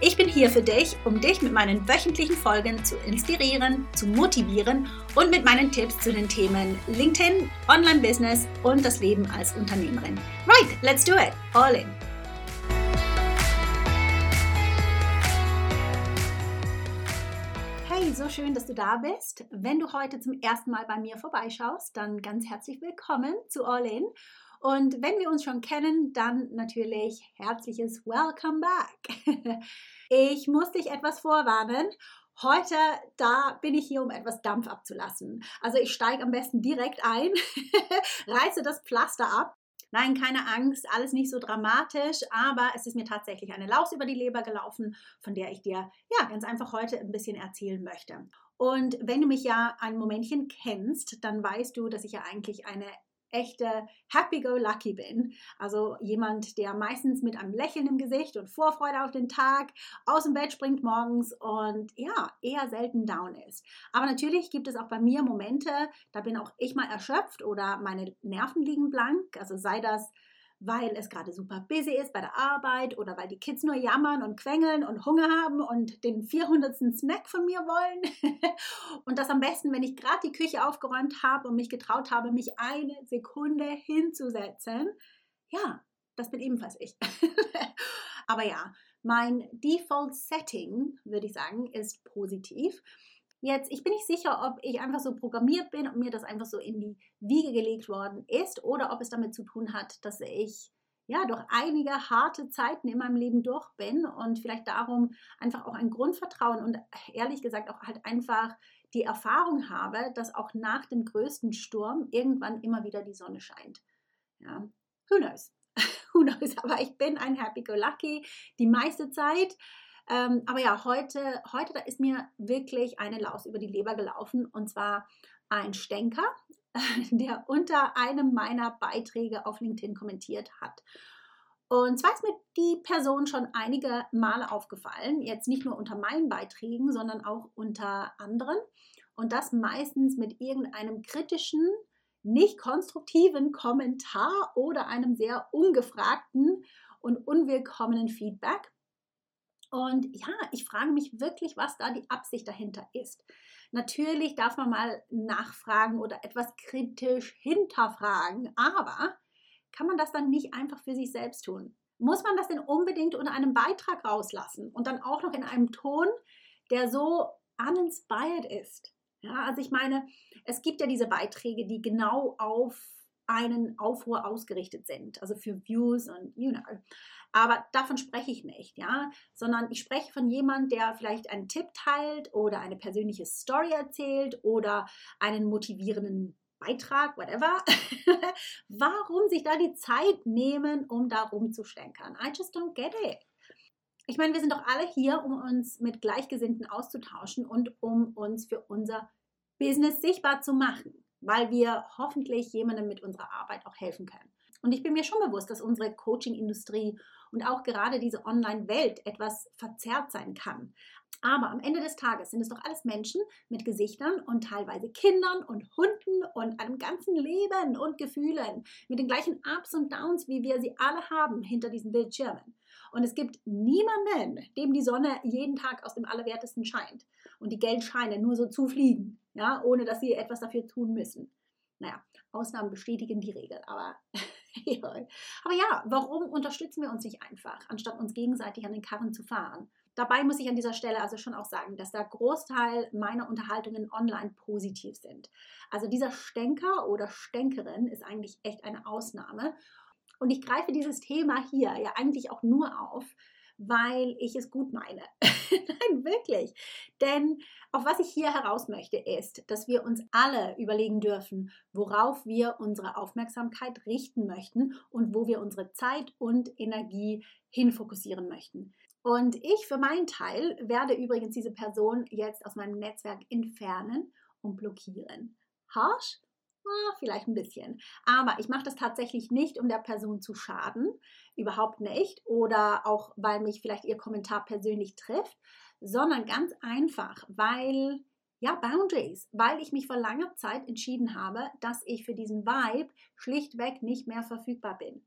Ich bin hier für dich, um dich mit meinen wöchentlichen Folgen zu inspirieren, zu motivieren und mit meinen Tipps zu den Themen LinkedIn, Online-Business und das Leben als Unternehmerin. Right, let's do it. All in. Hey, so schön, dass du da bist. Wenn du heute zum ersten Mal bei mir vorbeischaust, dann ganz herzlich willkommen zu All In. Und wenn wir uns schon kennen, dann natürlich herzliches Welcome back. Ich muss dich etwas vorwarnen. Heute, da bin ich hier, um etwas Dampf abzulassen. Also ich steige am besten direkt ein, reiße das Pflaster ab. Nein, keine Angst, alles nicht so dramatisch, aber es ist mir tatsächlich eine Laus über die Leber gelaufen, von der ich dir ja ganz einfach heute ein bisschen erzählen möchte. Und wenn du mich ja ein Momentchen kennst, dann weißt du, dass ich ja eigentlich eine echte Happy-Go-Lucky bin. Also jemand, der meistens mit einem Lächeln im Gesicht und Vorfreude auf den Tag aus dem Bett springt morgens und ja, eher selten down ist. Aber natürlich gibt es auch bei mir Momente, da bin auch ich mal erschöpft oder meine Nerven liegen blank. Also sei das weil es gerade super busy ist bei der Arbeit oder weil die Kids nur jammern und quengeln und Hunger haben und den 400. Snack von mir wollen. und das am besten, wenn ich gerade die Küche aufgeräumt habe und mich getraut habe, mich eine Sekunde hinzusetzen. Ja, das bin ebenfalls ich. Aber ja, mein Default Setting, würde ich sagen, ist positiv. Jetzt, ich bin nicht sicher, ob ich einfach so programmiert bin und mir das einfach so in die Wiege gelegt worden ist oder ob es damit zu tun hat, dass ich ja durch einige harte Zeiten in meinem Leben durch bin und vielleicht darum einfach auch ein Grundvertrauen und ehrlich gesagt auch halt einfach die Erfahrung habe, dass auch nach dem größten Sturm irgendwann immer wieder die Sonne scheint. Ja, who knows? who knows? Aber ich bin ein Happy-Go-Lucky die meiste Zeit. Ähm, aber ja, heute, heute, da ist mir wirklich eine Laus über die Leber gelaufen und zwar ein Stenker, der unter einem meiner Beiträge auf LinkedIn kommentiert hat. Und zwar ist mir die Person schon einige Male aufgefallen, jetzt nicht nur unter meinen Beiträgen, sondern auch unter anderen. Und das meistens mit irgendeinem kritischen, nicht konstruktiven Kommentar oder einem sehr ungefragten und unwillkommenen Feedback. Und ja, ich frage mich wirklich, was da die Absicht dahinter ist. Natürlich darf man mal nachfragen oder etwas kritisch hinterfragen, aber kann man das dann nicht einfach für sich selbst tun? Muss man das denn unbedingt unter einem Beitrag rauslassen und dann auch noch in einem Ton, der so uninspired ist? Ja, also ich meine, es gibt ja diese Beiträge, die genau auf einen Aufruhr ausgerichtet sind, also für Views und you know. Aber davon spreche ich nicht, ja, sondern ich spreche von jemandem, der vielleicht einen Tipp teilt oder eine persönliche Story erzählt oder einen motivierenden Beitrag, whatever. Warum sich da die Zeit nehmen, um da rumzustänkern? I just don't get it. Ich meine, wir sind doch alle hier, um uns mit Gleichgesinnten auszutauschen und um uns für unser Business sichtbar zu machen, weil wir hoffentlich jemandem mit unserer Arbeit auch helfen können. Und ich bin mir schon bewusst, dass unsere Coaching-Industrie und auch gerade diese Online-Welt etwas verzerrt sein kann. Aber am Ende des Tages sind es doch alles Menschen mit Gesichtern und teilweise Kindern und Hunden und einem ganzen Leben und Gefühlen mit den gleichen Ups und Downs, wie wir sie alle haben hinter diesen Bildschirmen. Und es gibt niemanden, dem die Sonne jeden Tag aus dem Allerwertesten scheint und die Geldscheine nur so zufliegen, ja, ohne dass sie etwas dafür tun müssen. Naja, Ausnahmen bestätigen die Regel, aber aber ja, warum unterstützen wir uns nicht einfach, anstatt uns gegenseitig an den Karren zu fahren? Dabei muss ich an dieser Stelle also schon auch sagen, dass der Großteil meiner Unterhaltungen online positiv sind. Also dieser Stänker oder Stänkerin ist eigentlich echt eine Ausnahme. Und ich greife dieses Thema hier ja eigentlich auch nur auf, weil ich es gut meine. Nein, wirklich. Denn auf was ich hier heraus möchte, ist, dass wir uns alle überlegen dürfen, worauf wir unsere Aufmerksamkeit richten möchten und wo wir unsere Zeit und Energie hinfokussieren möchten. Und ich für meinen Teil werde übrigens diese Person jetzt aus meinem Netzwerk entfernen und blockieren. Harsh? Ah, vielleicht ein bisschen. Aber ich mache das tatsächlich nicht, um der Person zu schaden, überhaupt nicht, oder auch, weil mich vielleicht ihr Kommentar persönlich trifft, sondern ganz einfach, weil, ja, Boundaries, weil ich mich vor langer Zeit entschieden habe, dass ich für diesen Vibe schlichtweg nicht mehr verfügbar bin.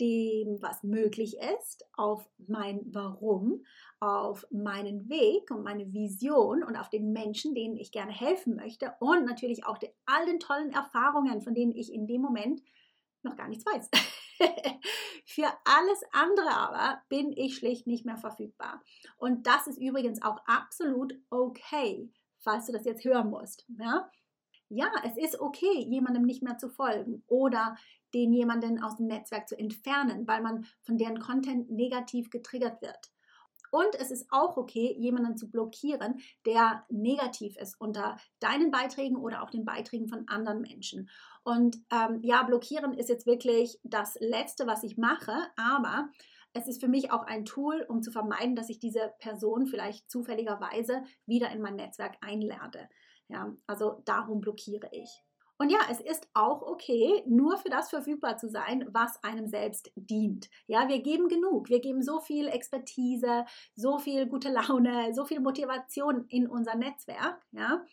dem, was möglich ist, auf mein Warum, auf meinen Weg und meine Vision und auf den Menschen, denen ich gerne helfen möchte und natürlich auch de, all den tollen Erfahrungen, von denen ich in dem Moment noch gar nichts weiß. Für alles andere aber bin ich schlicht nicht mehr verfügbar. Und das ist übrigens auch absolut okay, falls du das jetzt hören musst. Ja? ja, es ist okay, jemandem nicht mehr zu folgen oder den jemanden aus dem Netzwerk zu entfernen, weil man von deren Content negativ getriggert wird. Und es ist auch okay, jemanden zu blockieren, der negativ ist unter deinen Beiträgen oder auch den Beiträgen von anderen Menschen. Und ähm, ja, blockieren ist jetzt wirklich das Letzte, was ich mache, aber es ist für mich auch ein Tool, um zu vermeiden, dass ich diese Person vielleicht zufälligerweise wieder in mein Netzwerk einlade. Ja, also darum blockiere ich. Und ja, es ist auch okay, nur für das verfügbar zu sein, was einem selbst dient. Ja, wir geben genug. Wir geben so viel Expertise, so viel gute Laune, so viel Motivation in unser Netzwerk, ja,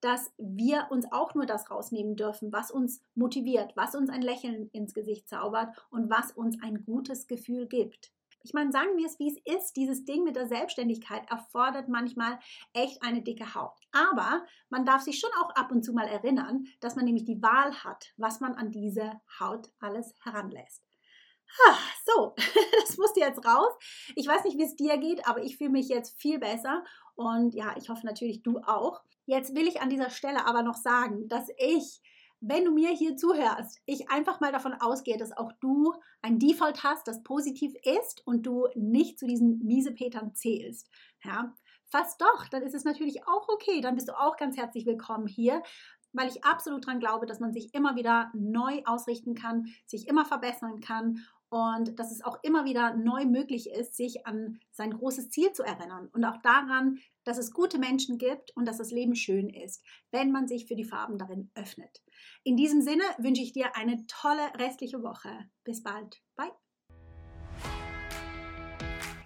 dass wir uns auch nur das rausnehmen dürfen, was uns motiviert, was uns ein Lächeln ins Gesicht zaubert und was uns ein gutes Gefühl gibt. Ich meine, sagen wir es, wie es ist, dieses Ding mit der Selbstständigkeit erfordert manchmal echt eine dicke Haut. Aber man darf sich schon auch ab und zu mal erinnern, dass man nämlich die Wahl hat, was man an diese Haut alles heranlässt. So, das musste jetzt raus. Ich weiß nicht, wie es dir geht, aber ich fühle mich jetzt viel besser und ja, ich hoffe natürlich du auch. Jetzt will ich an dieser Stelle aber noch sagen, dass ich wenn du mir hier zuhörst, ich einfach mal davon ausgehe, dass auch du ein Default hast, das positiv ist und du nicht zu diesen Miesepetern zählst. Ja, fast doch, dann ist es natürlich auch okay. Dann bist du auch ganz herzlich willkommen hier, weil ich absolut daran glaube, dass man sich immer wieder neu ausrichten kann, sich immer verbessern kann und dass es auch immer wieder neu möglich ist, sich an sein großes Ziel zu erinnern und auch daran, dass es gute Menschen gibt und dass das Leben schön ist, wenn man sich für die Farben darin öffnet. In diesem Sinne wünsche ich dir eine tolle restliche Woche. Bis bald. Bye.